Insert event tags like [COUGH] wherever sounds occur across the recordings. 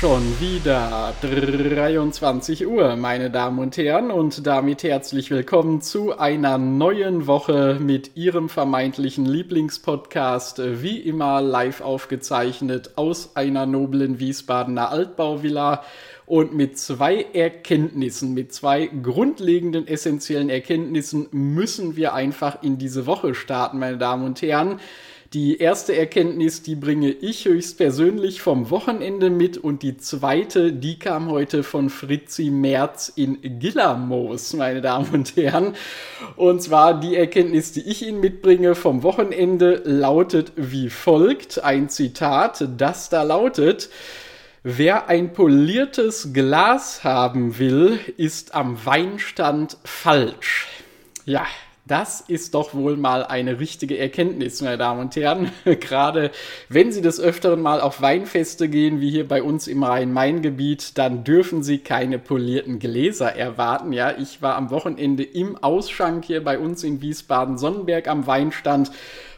Schon wieder 23 Uhr, meine Damen und Herren, und damit herzlich willkommen zu einer neuen Woche mit Ihrem vermeintlichen Lieblingspodcast, wie immer live aufgezeichnet aus einer noblen Wiesbadener Altbauvilla und mit zwei Erkenntnissen, mit zwei grundlegenden essentiellen Erkenntnissen müssen wir einfach in diese Woche starten, meine Damen und Herren. Die erste Erkenntnis, die bringe ich höchstpersönlich vom Wochenende mit und die zweite, die kam heute von Fritzi Merz in Gillermoos, meine Damen und Herren. Und zwar die Erkenntnis, die ich Ihnen mitbringe vom Wochenende, lautet wie folgt. Ein Zitat, das da lautet, Wer ein poliertes Glas haben will, ist am Weinstand falsch. Ja, das ist doch wohl mal eine richtige Erkenntnis, meine Damen und Herren. [LAUGHS] Gerade wenn Sie des Öfteren mal auf Weinfeste gehen, wie hier bei uns im Rhein-Main-Gebiet, dann dürfen Sie keine polierten Gläser erwarten. Ja, ich war am Wochenende im Ausschank hier bei uns in Wiesbaden-Sonnenberg am Weinstand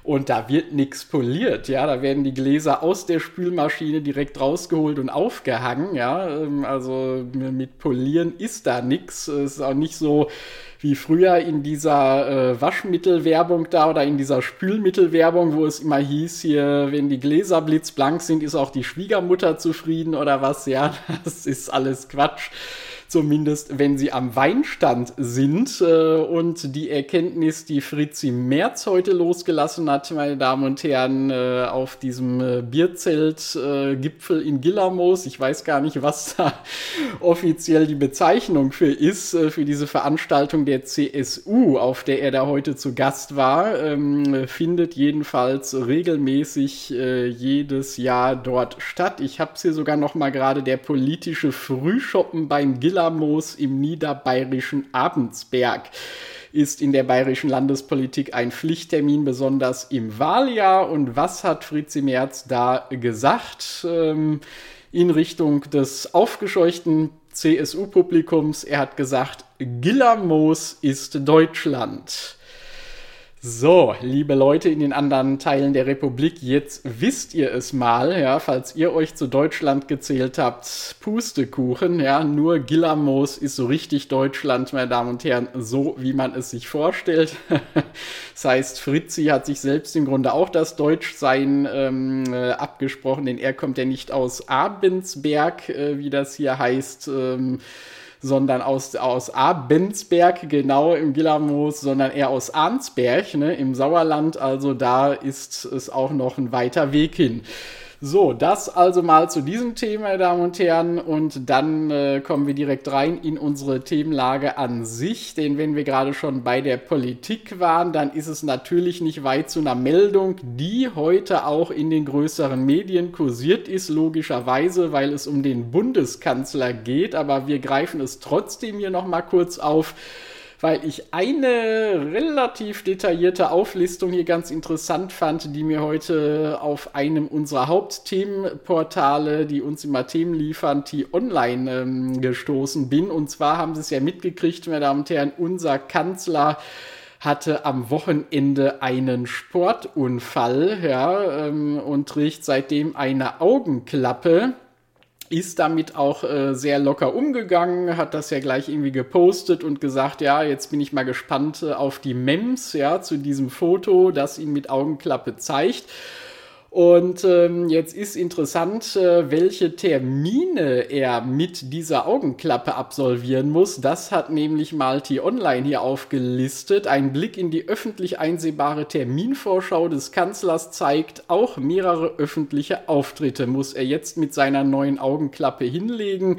und da wird nichts poliert, ja, da werden die Gläser aus der Spülmaschine direkt rausgeholt und aufgehangen, ja, ähm, also mit Polieren ist da nichts, ist auch nicht so wie früher in dieser äh, Waschmittelwerbung da oder in dieser Spülmittelwerbung, wo es immer hieß, hier, wenn die Gläser blitzblank sind, ist auch die Schwiegermutter zufrieden oder was, ja, [LAUGHS] das ist alles Quatsch zumindest wenn sie am Weinstand sind. Äh, und die Erkenntnis, die Fritzi Merz heute losgelassen hat, meine Damen und Herren, äh, auf diesem äh, Bierzeltgipfel in Gillermoos, ich weiß gar nicht, was da [LAUGHS] offiziell die Bezeichnung für ist, für diese Veranstaltung der CSU, auf der er da heute zu Gast war, ähm, findet jedenfalls regelmäßig jedes Jahr dort statt. Ich habe es hier sogar noch mal gerade der politische Frühschoppen beim Giller Gillermoos im niederbayerischen Abendsberg ist in der bayerischen Landespolitik ein Pflichttermin, besonders im Wahljahr. Und was hat Fritzi Merz da gesagt ähm, in Richtung des aufgescheuchten CSU-Publikums? Er hat gesagt, Gillermoos ist Deutschland. So, liebe Leute in den anderen Teilen der Republik, jetzt wisst ihr es mal, ja, falls ihr euch zu Deutschland gezählt habt, Pustekuchen, ja, nur Gillermoos ist so richtig Deutschland, meine Damen und Herren, so wie man es sich vorstellt. [LAUGHS] das heißt, Fritzi hat sich selbst im Grunde auch das Deutschsein ähm, äh, abgesprochen, denn er kommt ja nicht aus Abensberg, äh, wie das hier heißt, ähm, sondern aus, aus Abensberg, genau im Gillermoos, sondern eher aus Arnsberg, ne, im Sauerland. Also da ist es auch noch ein weiter Weg hin. So, das also mal zu diesem Thema, meine Damen und Herren. Und dann äh, kommen wir direkt rein in unsere Themenlage an sich. Denn wenn wir gerade schon bei der Politik waren, dann ist es natürlich nicht weit zu einer Meldung, die heute auch in den größeren Medien kursiert ist, logischerweise, weil es um den Bundeskanzler geht. Aber wir greifen es trotzdem hier nochmal kurz auf weil ich eine relativ detaillierte Auflistung hier ganz interessant fand, die mir heute auf einem unserer Hauptthemenportale, die uns immer Themen liefern, T-Online ähm, gestoßen bin. Und zwar haben Sie es ja mitgekriegt, meine Damen und Herren, unser Kanzler hatte am Wochenende einen Sportunfall ja, ähm, und trägt seitdem eine Augenklappe ist damit auch äh, sehr locker umgegangen, hat das ja gleich irgendwie gepostet und gesagt, ja, jetzt bin ich mal gespannt äh, auf die Mems, ja, zu diesem Foto, das ihn mit Augenklappe zeigt. Und ähm, jetzt ist interessant, äh, welche Termine er mit dieser Augenklappe absolvieren muss. Das hat nämlich Malti Online hier aufgelistet. Ein Blick in die öffentlich einsehbare Terminvorschau des Kanzlers zeigt, auch mehrere öffentliche Auftritte muss er jetzt mit seiner neuen Augenklappe hinlegen.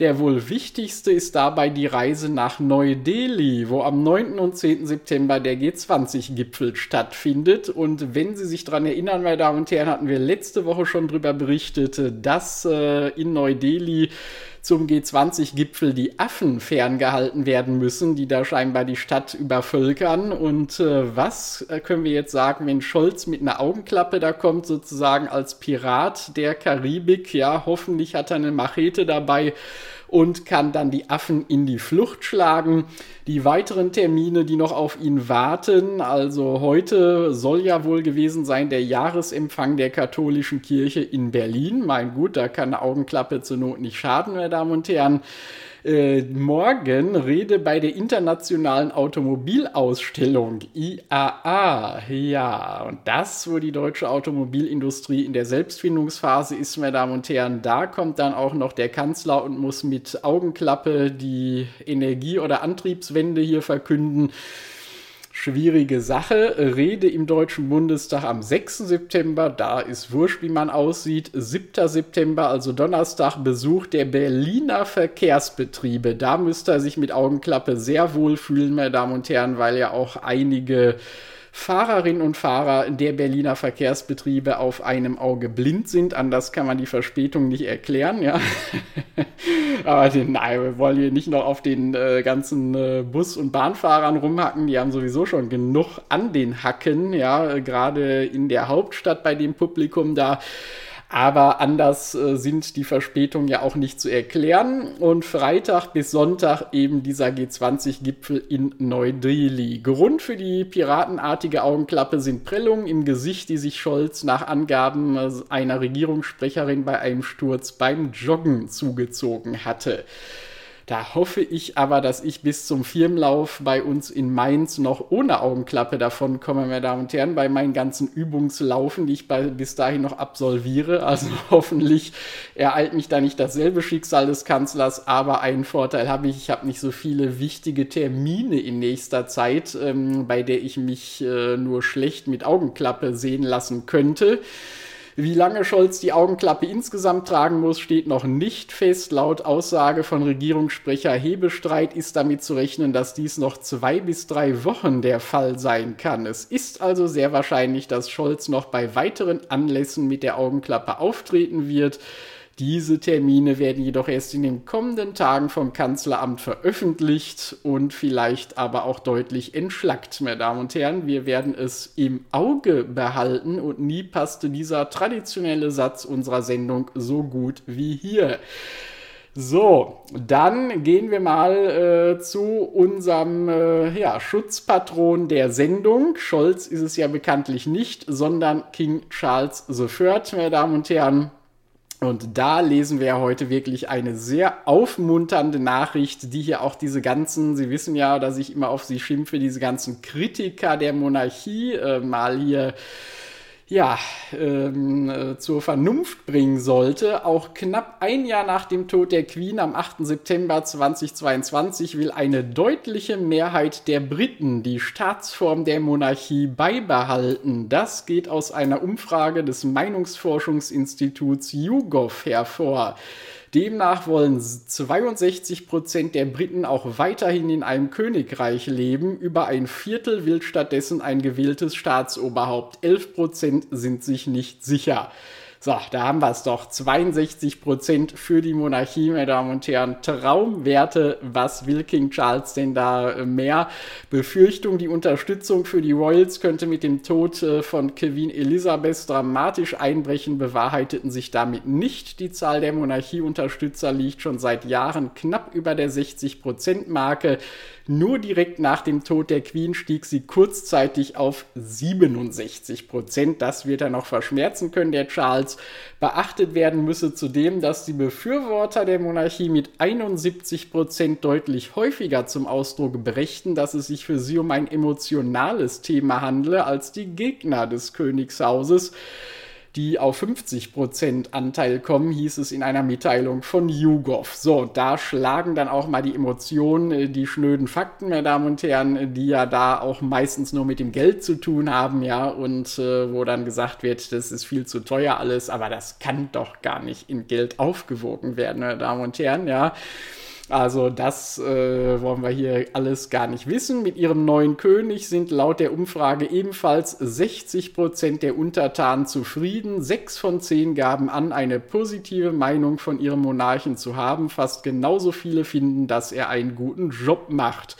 Der wohl wichtigste ist dabei die Reise nach Neu-Delhi, wo am 9. und 10. September der G20-Gipfel stattfindet. Und wenn Sie sich daran erinnern, meine Damen und Herren, hatten wir letzte Woche schon darüber berichtet, dass äh, in Neu-Delhi zum G20-Gipfel die Affen ferngehalten werden müssen, die da scheinbar die Stadt übervölkern. Und äh, was äh, können wir jetzt sagen, wenn Scholz mit einer Augenklappe da kommt, sozusagen als Pirat der Karibik? Ja, hoffentlich hat er eine Machete dabei und kann dann die Affen in die Flucht schlagen. Die weiteren Termine, die noch auf ihn warten, also heute soll ja wohl gewesen sein der Jahresempfang der katholischen Kirche in Berlin. Mein gut, da kann eine Augenklappe zur Not nicht schaden, meine Damen und Herren äh, morgen Rede bei der Internationalen Automobilausstellung IAA. Ja, und das, wo die deutsche Automobilindustrie in der Selbstfindungsphase ist, meine Damen und Herren, da kommt dann auch noch der Kanzler und muss mit Augenklappe die Energie- oder Antriebswende hier verkünden schwierige Sache. Rede im Deutschen Bundestag am 6. September, da ist wurscht, wie man aussieht. 7. September, also Donnerstag, Besuch der Berliner Verkehrsbetriebe. Da müsste er sich mit Augenklappe sehr wohl fühlen, meine Damen und Herren, weil ja auch einige Fahrerinnen und Fahrer der Berliner Verkehrsbetriebe auf einem Auge blind sind. Anders kann man die Verspätung nicht erklären, ja. [LAUGHS] Aber den, nein, wir wollen hier nicht noch auf den äh, ganzen äh, Bus- und Bahnfahrern rumhacken. Die haben sowieso schon genug an den Hacken, ja, gerade in der Hauptstadt bei dem Publikum da. Aber anders äh, sind die Verspätungen ja auch nicht zu erklären. Und Freitag bis Sonntag eben dieser G20-Gipfel in Neu-Delhi. Grund für die piratenartige Augenklappe sind Prellungen im Gesicht, die sich Scholz nach Angaben äh, einer Regierungssprecherin bei einem Sturz beim Joggen zugezogen hatte. Da hoffe ich aber, dass ich bis zum Firmenlauf bei uns in Mainz noch ohne Augenklappe davon komme, meine Damen und Herren, bei meinen ganzen Übungslaufen, die ich bei, bis dahin noch absolviere. Also [LAUGHS] hoffentlich ereilt mich da nicht dasselbe Schicksal des Kanzlers, aber einen Vorteil habe ich, ich habe nicht so viele wichtige Termine in nächster Zeit, ähm, bei der ich mich äh, nur schlecht mit Augenklappe sehen lassen könnte. Wie lange Scholz die Augenklappe insgesamt tragen muss, steht noch nicht fest. Laut Aussage von Regierungssprecher Hebestreit ist damit zu rechnen, dass dies noch zwei bis drei Wochen der Fall sein kann. Es ist also sehr wahrscheinlich, dass Scholz noch bei weiteren Anlässen mit der Augenklappe auftreten wird. Diese Termine werden jedoch erst in den kommenden Tagen vom Kanzleramt veröffentlicht und vielleicht aber auch deutlich entschlackt, meine Damen und Herren. Wir werden es im Auge behalten und nie passte dieser traditionelle Satz unserer Sendung so gut wie hier. So, dann gehen wir mal äh, zu unserem äh, ja, Schutzpatron der Sendung. Scholz ist es ja bekanntlich nicht, sondern King Charles III, meine Damen und Herren. Und da lesen wir heute wirklich eine sehr aufmunternde Nachricht, die hier auch diese ganzen, Sie wissen ja, dass ich immer auf Sie schimpfe, diese ganzen Kritiker der Monarchie äh, mal hier ja, ähm, äh, zur Vernunft bringen sollte. Auch knapp ein Jahr nach dem Tod der Queen am 8. September 2022 will eine deutliche Mehrheit der Briten die Staatsform der Monarchie beibehalten. Das geht aus einer Umfrage des Meinungsforschungsinstituts YouGov hervor. Demnach wollen 62 Prozent der Briten auch weiterhin in einem Königreich leben. Über ein Viertel will stattdessen ein gewähltes Staatsoberhaupt. 11 Prozent sind sich nicht sicher. So, da haben wir es doch. 62 Prozent für die Monarchie, meine Damen und Herren. Traumwerte. Was will King Charles denn da äh, mehr? Befürchtung, die Unterstützung für die Royals könnte mit dem Tod äh, von Queen Elizabeth dramatisch einbrechen, bewahrheiteten sich damit nicht. Die Zahl der Monarchieunterstützer liegt schon seit Jahren knapp über der 60 Prozent Marke. Nur direkt nach dem Tod der Queen stieg sie kurzzeitig auf 67 Prozent. Das wird er noch verschmerzen können, der Charles. Beachtet werden müsse zudem, dass die Befürworter der Monarchie mit 71 Prozent deutlich häufiger zum Ausdruck brächten, dass es sich für sie um ein emotionales Thema handle als die Gegner des Königshauses die auf 50% Anteil kommen, hieß es in einer Mitteilung von YouGov. So, da schlagen dann auch mal die Emotionen, äh, die schnöden Fakten, meine Damen und Herren, die ja da auch meistens nur mit dem Geld zu tun haben, ja, und äh, wo dann gesagt wird, das ist viel zu teuer alles, aber das kann doch gar nicht in Geld aufgewogen werden, meine Damen und Herren, ja. Also das äh, wollen wir hier alles gar nicht wissen. Mit ihrem neuen König sind laut der Umfrage ebenfalls 60 Prozent der Untertanen zufrieden. Sechs von zehn gaben an, eine positive Meinung von ihrem Monarchen zu haben. Fast genauso viele finden, dass er einen guten Job macht.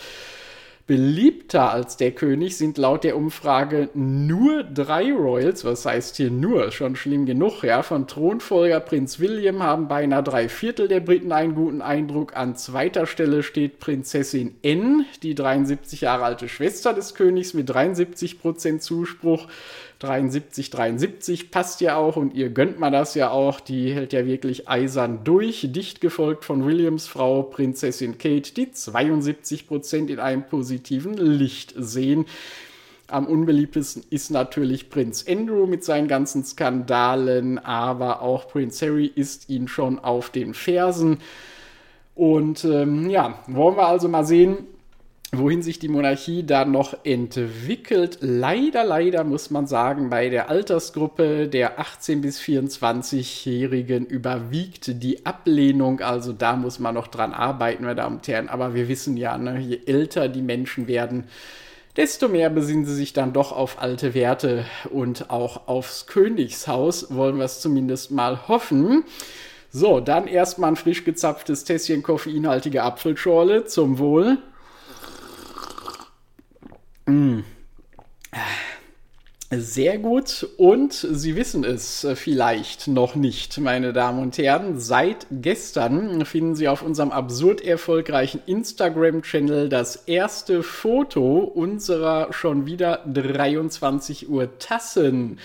Beliebter als der König sind laut der Umfrage nur drei Royals, was heißt hier nur, schon schlimm genug, ja. Von Thronfolger Prinz William haben beinahe drei Viertel der Briten einen guten Eindruck. An zweiter Stelle steht Prinzessin N, die 73 Jahre alte Schwester des Königs mit 73 Prozent Zuspruch. 73, 73 passt ja auch und ihr gönnt mal das ja auch. Die hält ja wirklich eisern durch. Dicht gefolgt von Williams Frau Prinzessin Kate, die 72 Prozent in einem positiven Licht sehen. Am unbeliebtesten ist natürlich Prinz Andrew mit seinen ganzen Skandalen, aber auch Prinz Harry ist ihn schon auf den Fersen. Und ähm, ja, wollen wir also mal sehen, wohin sich die Monarchie da noch entwickelt. Leider, leider muss man sagen, bei der Altersgruppe der 18 bis 24-Jährigen überwiegt die Ablehnung. Also da muss man noch dran arbeiten, meine Damen und Herren. Aber wir wissen ja, ne, je älter die Menschen werden, desto mehr besinnen sie sich dann doch auf alte Werte und auch aufs Königshaus, wollen wir es zumindest mal hoffen. So, dann erstmal ein frisch gezapftes Tässchen koffeinhaltige Apfelschorle zum Wohl. Mm. Sehr gut. Und Sie wissen es vielleicht noch nicht, meine Damen und Herren. Seit gestern finden Sie auf unserem absurd erfolgreichen Instagram-Channel das erste Foto unserer schon wieder 23 Uhr Tassen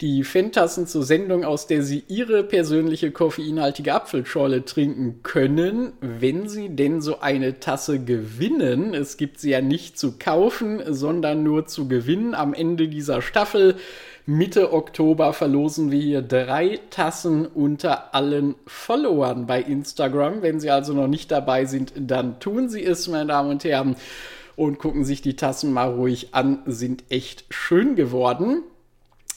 die Fentassen zur Sendung, aus der Sie Ihre persönliche koffeinhaltige Apfelschorle trinken können, wenn Sie denn so eine Tasse gewinnen. Es gibt sie ja nicht zu kaufen, sondern nur zu gewinnen. Am Ende dieser Staffel Mitte Oktober verlosen wir hier drei Tassen unter allen Followern bei Instagram. Wenn Sie also noch nicht dabei sind, dann tun Sie es, meine Damen und Herren, und gucken sich die Tassen mal ruhig an. Sind echt schön geworden.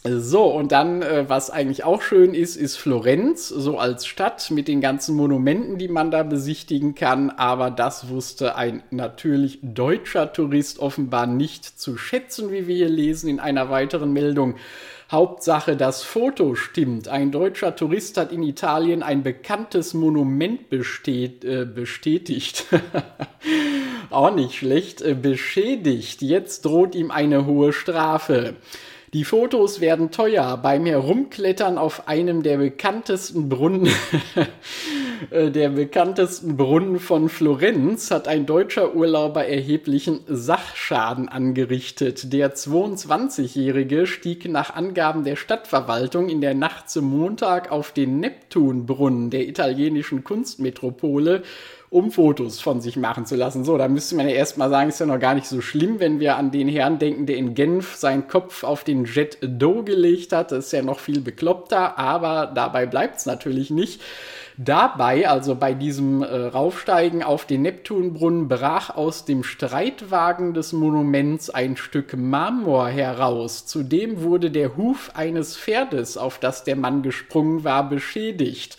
So, und dann, äh, was eigentlich auch schön ist, ist Florenz, so als Stadt mit den ganzen Monumenten, die man da besichtigen kann. Aber das wusste ein natürlich deutscher Tourist offenbar nicht zu schätzen, wie wir hier lesen in einer weiteren Meldung. Hauptsache, das Foto stimmt. Ein deutscher Tourist hat in Italien ein bekanntes Monument bestät, äh, bestätigt. [LAUGHS] Auch nicht schlecht, äh, beschädigt. Jetzt droht ihm eine hohe Strafe. Die Fotos werden teuer. Beim Herumklettern auf einem der bekanntesten Brunnen, [LAUGHS] äh, der bekanntesten Brunnen von Florenz hat ein deutscher Urlauber erheblichen Sachschaden angerichtet. Der 22-Jährige stieg nach Angaben der Stadtverwaltung in der Nacht zum Montag auf den Neptunbrunnen der italienischen Kunstmetropole um Fotos von sich machen zu lassen. So, da müsste man ja erstmal sagen, ist ja noch gar nicht so schlimm, wenn wir an den Herrn denken, der in Genf seinen Kopf auf den Jet Do gelegt hat. Das ist ja noch viel bekloppter, aber dabei bleibt es natürlich nicht. Dabei, also bei diesem äh, Raufsteigen auf den Neptunbrunnen, brach aus dem Streitwagen des Monuments ein Stück Marmor heraus. Zudem wurde der Huf eines Pferdes, auf das der Mann gesprungen war, beschädigt.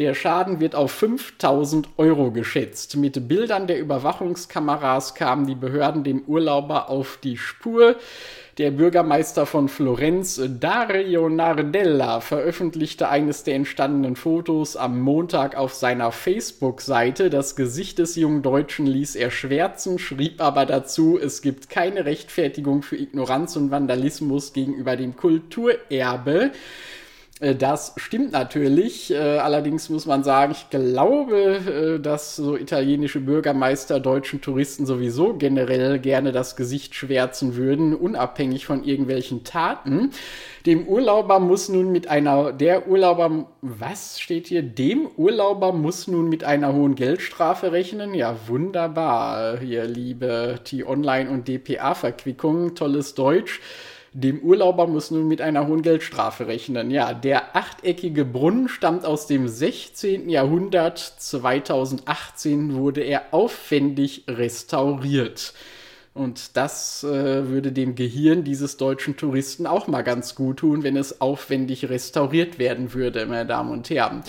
Der Schaden wird auf 5000 Euro geschätzt. Mit Bildern der Überwachungskameras kamen die Behörden dem Urlauber auf die Spur. Der Bürgermeister von Florenz, Dario Nardella, veröffentlichte eines der entstandenen Fotos am Montag auf seiner Facebook-Seite. Das Gesicht des jungen Deutschen ließ er schwärzen, schrieb aber dazu, es gibt keine Rechtfertigung für Ignoranz und Vandalismus gegenüber dem Kulturerbe. Äh, das stimmt natürlich. Äh, allerdings muss man sagen, ich glaube, äh, dass so italienische Bürgermeister deutschen Touristen sowieso generell gerne das Gesicht schwärzen würden, unabhängig von irgendwelchen Taten. Dem Urlauber muss nun mit einer, der Urlauber, was steht hier? Dem Urlauber muss nun mit einer hohen Geldstrafe rechnen. Ja, wunderbar. Hier, liebe T-Online und DPA-Verquickung, tolles Deutsch. Dem Urlauber muss nun mit einer hohen Geldstrafe rechnen. Ja, der achteckige Brunnen stammt aus dem 16. Jahrhundert. 2018 wurde er aufwendig restauriert. Und das äh, würde dem Gehirn dieses deutschen Touristen auch mal ganz gut tun, wenn es aufwendig restauriert werden würde, meine Damen und Herren.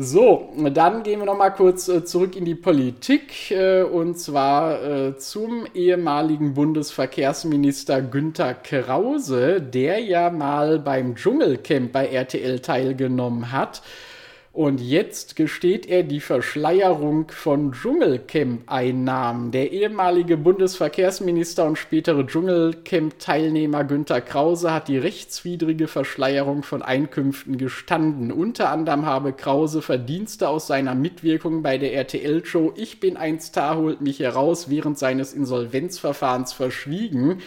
So, dann gehen wir noch mal kurz äh, zurück in die Politik äh, und zwar äh, zum ehemaligen Bundesverkehrsminister Günther Krause, der ja mal beim Dschungelcamp bei RTL teilgenommen hat und jetzt gesteht er die Verschleierung von Dschungelcamp-Einnahmen. Der ehemalige Bundesverkehrsminister und spätere Dschungelcamp-Teilnehmer Günter Krause hat die rechtswidrige Verschleierung von Einkünften gestanden. Unter anderem habe Krause Verdienste aus seiner Mitwirkung bei der RTL-Show Ich bin ein Star holt mich heraus während seines Insolvenzverfahrens verschwiegen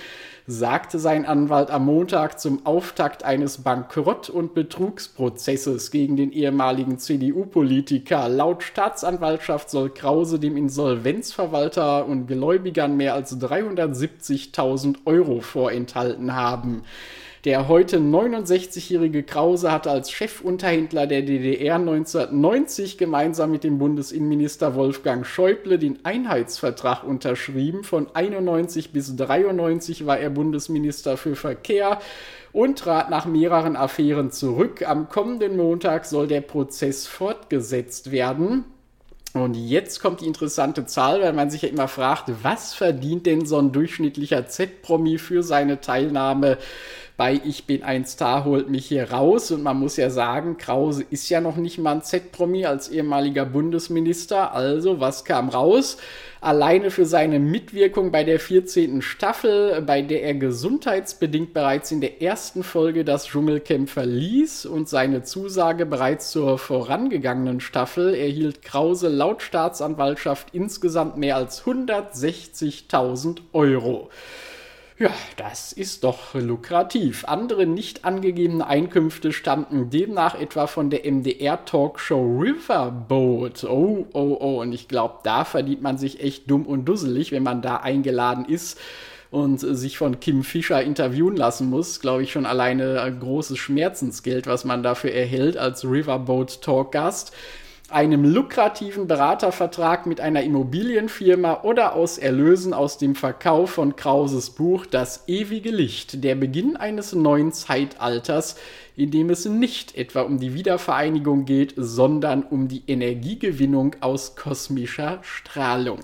sagte sein Anwalt am Montag zum Auftakt eines Bankrott- und Betrugsprozesses gegen den ehemaligen CDU-Politiker. Laut Staatsanwaltschaft soll Krause dem Insolvenzverwalter und Gläubigern mehr als 370.000 Euro vorenthalten haben. Der heute 69-jährige Krause hatte als Chefunterhändler der DDR 1990 gemeinsam mit dem Bundesinnenminister Wolfgang Schäuble den Einheitsvertrag unterschrieben. Von 91 bis 93 war er Bundesminister für Verkehr und trat nach mehreren Affären zurück. Am kommenden Montag soll der Prozess fortgesetzt werden. Und jetzt kommt die interessante Zahl, weil man sich ja immer fragt, was verdient denn so ein durchschnittlicher Z-Promi für seine Teilnahme bei Ich bin ein Star holt mich hier raus. Und man muss ja sagen, Krause ist ja noch nicht mal ein Z-Promi als ehemaliger Bundesminister. Also, was kam raus? Alleine für seine Mitwirkung bei der 14. Staffel, bei der er gesundheitsbedingt bereits in der ersten Folge das Dschungelcamp verließ und seine Zusage bereits zur vorangegangenen Staffel erhielt Krause laut Staatsanwaltschaft insgesamt mehr als 160.000 Euro. Ja, das ist doch lukrativ. Andere nicht angegebene Einkünfte stammten demnach etwa von der MDR-Talkshow Riverboat. Oh, oh, oh. Und ich glaube, da verdient man sich echt dumm und dusselig, wenn man da eingeladen ist und sich von Kim Fischer interviewen lassen muss. Glaube ich schon alleine ein großes Schmerzensgeld, was man dafür erhält als Riverboat Talkgast einem lukrativen Beratervertrag mit einer Immobilienfirma oder aus Erlösen aus dem Verkauf von Krauses Buch Das ewige Licht, der Beginn eines neuen Zeitalters, in dem es nicht etwa um die Wiedervereinigung geht, sondern um die Energiegewinnung aus kosmischer Strahlung.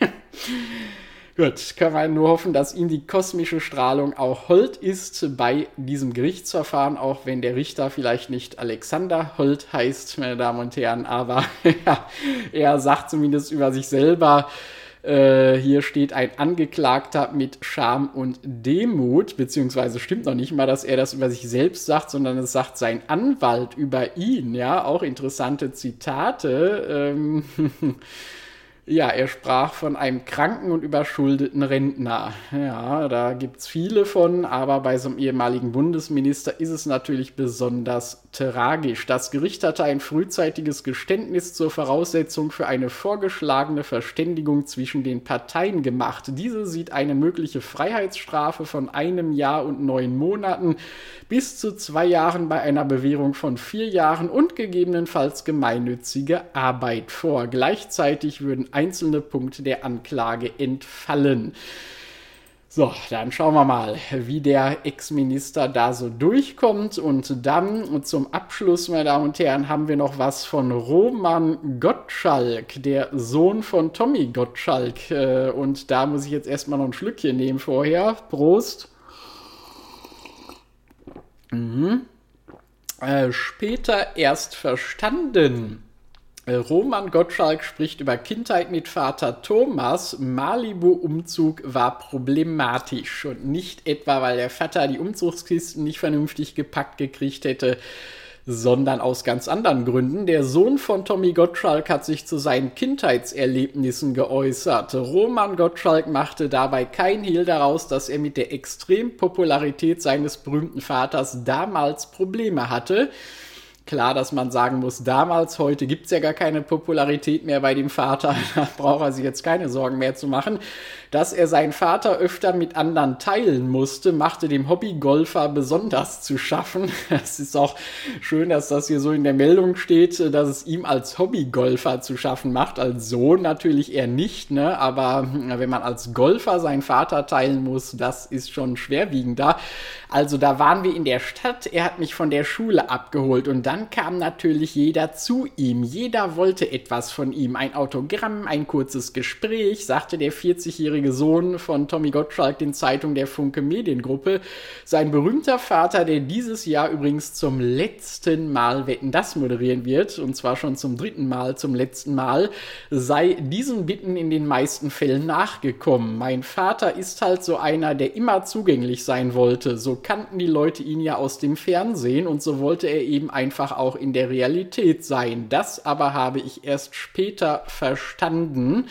[LAUGHS] Gut, können wir nur hoffen, dass ihm die kosmische Strahlung auch hold ist bei diesem Gerichtsverfahren, auch wenn der Richter vielleicht nicht Alexander Holt heißt, meine Damen und Herren, aber [LAUGHS] ja, er sagt zumindest über sich selber, äh, hier steht ein Angeklagter mit Scham und Demut, beziehungsweise stimmt noch nicht mal, dass er das über sich selbst sagt, sondern es sagt sein Anwalt über ihn, ja, auch interessante Zitate. Ähm [LAUGHS] Ja, er sprach von einem kranken und überschuldeten Rentner. Ja, da gibt es viele von, aber bei so einem ehemaligen Bundesminister ist es natürlich besonders tragisch. Das Gericht hatte ein frühzeitiges Geständnis zur Voraussetzung für eine vorgeschlagene Verständigung zwischen den Parteien gemacht. Diese sieht eine mögliche Freiheitsstrafe von einem Jahr und neun Monaten bis zu zwei Jahren bei einer Bewährung von vier Jahren und gegebenenfalls gemeinnützige Arbeit vor. Gleichzeitig würden einzelne Punkte der Anklage entfallen. So, dann schauen wir mal, wie der Ex-Minister da so durchkommt. Und dann zum Abschluss, meine Damen und Herren, haben wir noch was von Roman Gottschalk, der Sohn von Tommy Gottschalk. Äh, und da muss ich jetzt erstmal noch ein Schlückchen nehmen vorher. Prost. Mhm. Äh, später erst verstanden. Äh, Roman Gottschalk spricht über Kindheit mit Vater Thomas. Malibu-Umzug war problematisch und nicht etwa, weil der Vater die Umzugskisten nicht vernünftig gepackt gekriegt hätte, sondern aus ganz anderen Gründen. Der Sohn von Tommy Gottschalk hat sich zu seinen Kindheitserlebnissen geäußert. Roman Gottschalk machte dabei kein Hehl daraus, dass er mit der Extrempopularität seines berühmten Vaters damals Probleme hatte. Klar, dass man sagen muss, damals, heute gibt es ja gar keine Popularität mehr bei dem Vater, [LAUGHS] da braucht er sich jetzt keine Sorgen mehr zu machen. Dass er seinen Vater öfter mit anderen teilen musste, machte dem Hobbygolfer besonders zu schaffen. [LAUGHS] Es ist auch schön, dass das hier so in der Meldung steht, dass es ihm als Hobbygolfer zu schaffen macht. Als Sohn natürlich eher nicht, ne? aber wenn man als Golfer seinen Vater teilen muss, das ist schon schwerwiegender. Also da waren wir in der Stadt, er hat mich von der Schule abgeholt und dann dann kam natürlich jeder zu ihm. Jeder wollte etwas von ihm. Ein Autogramm, ein kurzes Gespräch, sagte der 40-jährige Sohn von Tommy Gottschalk den Zeitung der Funke Mediengruppe. Sein berühmter Vater, der dieses Jahr übrigens zum letzten Mal Wetten das moderieren wird, und zwar schon zum dritten Mal, zum letzten Mal, sei diesen Bitten in den meisten Fällen nachgekommen. Mein Vater ist halt so einer, der immer zugänglich sein wollte. So kannten die Leute ihn ja aus dem Fernsehen und so wollte er eben einfach auch in der Realität sein. Das aber habe ich erst später verstanden.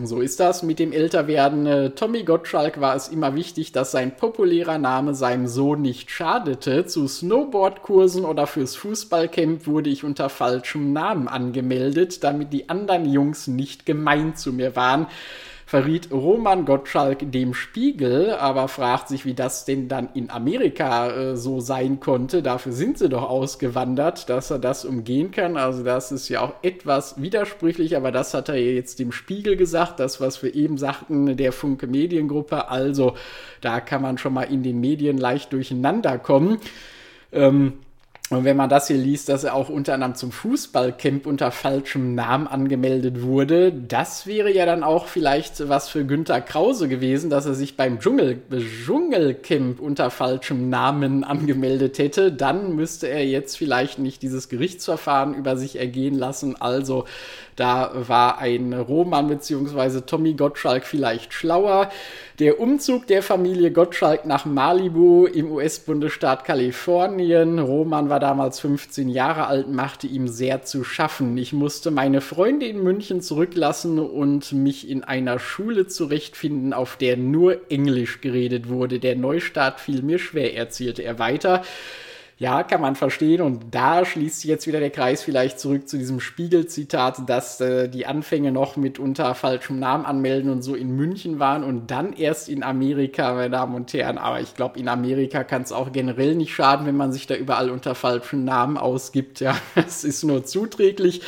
So ist das mit dem Älterwerden. Äh, Tommy Gottschalk war es immer wichtig, dass sein populärer Name seinem Sohn nicht schadete. Zu Snowboardkursen oder fürs Fußballcamp wurde ich unter falschem Namen angemeldet, damit die anderen Jungs nicht gemein zu mir waren verriet Roman Gottschalk dem Spiegel, aber fragt sich, wie das denn dann in Amerika äh, so sein konnte. Dafür sind sie doch ausgewandert, dass er das umgehen kann. Also das ist ja auch etwas widersprüchlich, aber das hat er jetzt dem Spiegel gesagt, das, was wir eben sagten, der Funke Mediengruppe. Also da kann man schon mal in den Medien leicht durcheinander kommen. Ähm, und wenn man das hier liest, dass er auch unter anderem zum Fußballcamp unter falschem Namen angemeldet wurde, das wäre ja dann auch vielleicht was für Günter Krause gewesen, dass er sich beim Dschungel, Dschungelcamp unter falschem Namen angemeldet hätte. Dann müsste er jetzt vielleicht nicht dieses Gerichtsverfahren über sich ergehen lassen. Also da war ein Roman bzw. Tommy Gottschalk vielleicht schlauer. Der Umzug der Familie Gottschalk nach Malibu im US-Bundesstaat Kalifornien. Roman war damals 15 Jahre alt, machte ihm sehr zu schaffen. Ich musste meine Freunde in München zurücklassen und mich in einer Schule zurechtfinden, auf der nur Englisch geredet wurde. Der Neustart fiel mir schwer, erzählte er weiter. Ja, kann man verstehen. Und da schließt sich jetzt wieder der Kreis vielleicht zurück zu diesem Spiegel-Zitat, dass äh, die Anfänge noch mit unter falschem Namen anmelden und so in München waren und dann erst in Amerika, meine Damen und Herren. Aber ich glaube, in Amerika kann es auch generell nicht schaden, wenn man sich da überall unter falschen Namen ausgibt. Ja, [LAUGHS] es ist nur zuträglich.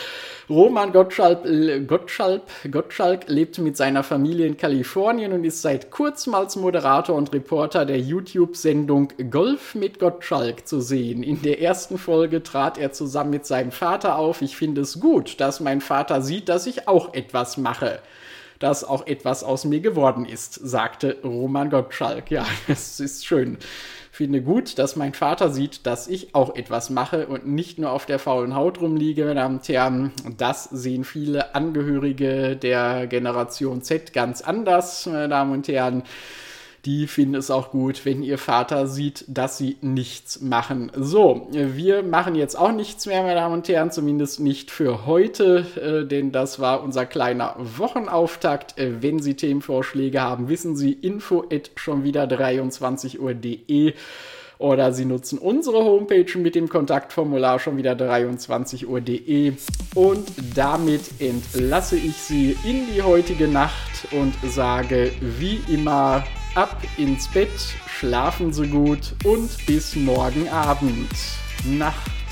Roman Gottschalk, Gottschalk, Gottschalk lebt mit seiner Familie in Kalifornien und ist seit kurzem als Moderator und Reporter der YouTube-Sendung Golf mit Gottschalk zu sehen. In der ersten Folge trat er zusammen mit seinem Vater auf. Ich finde es gut, dass mein Vater sieht, dass ich auch etwas mache dass auch etwas aus mir geworden ist, sagte Roman Gottschalk. Ja, [LAUGHS] es ist schön finde gut, dass mein Vater sieht, dass ich auch etwas mache und nicht nur auf der faulen Haut rumliege, meine Damen und Herren. Das sehen viele Angehörige der Generation Z ganz anders, meine Damen und Herren die finden es auch gut, wenn ihr Vater sieht, dass sie nichts machen. So, wir machen jetzt auch nichts mehr, meine Damen und Herren, zumindest nicht für heute, äh, denn das war unser kleiner Wochenauftakt. Äh, wenn Sie Themenvorschläge haben, wissen Sie info at schon wieder 23 Uhr.de oder Sie nutzen unsere Homepage mit dem Kontaktformular schon wieder 23 Uhr.de und damit entlasse ich Sie in die heutige Nacht und sage wie immer ab ins Bett, schlafen Sie gut und bis morgen Abend. Nacht.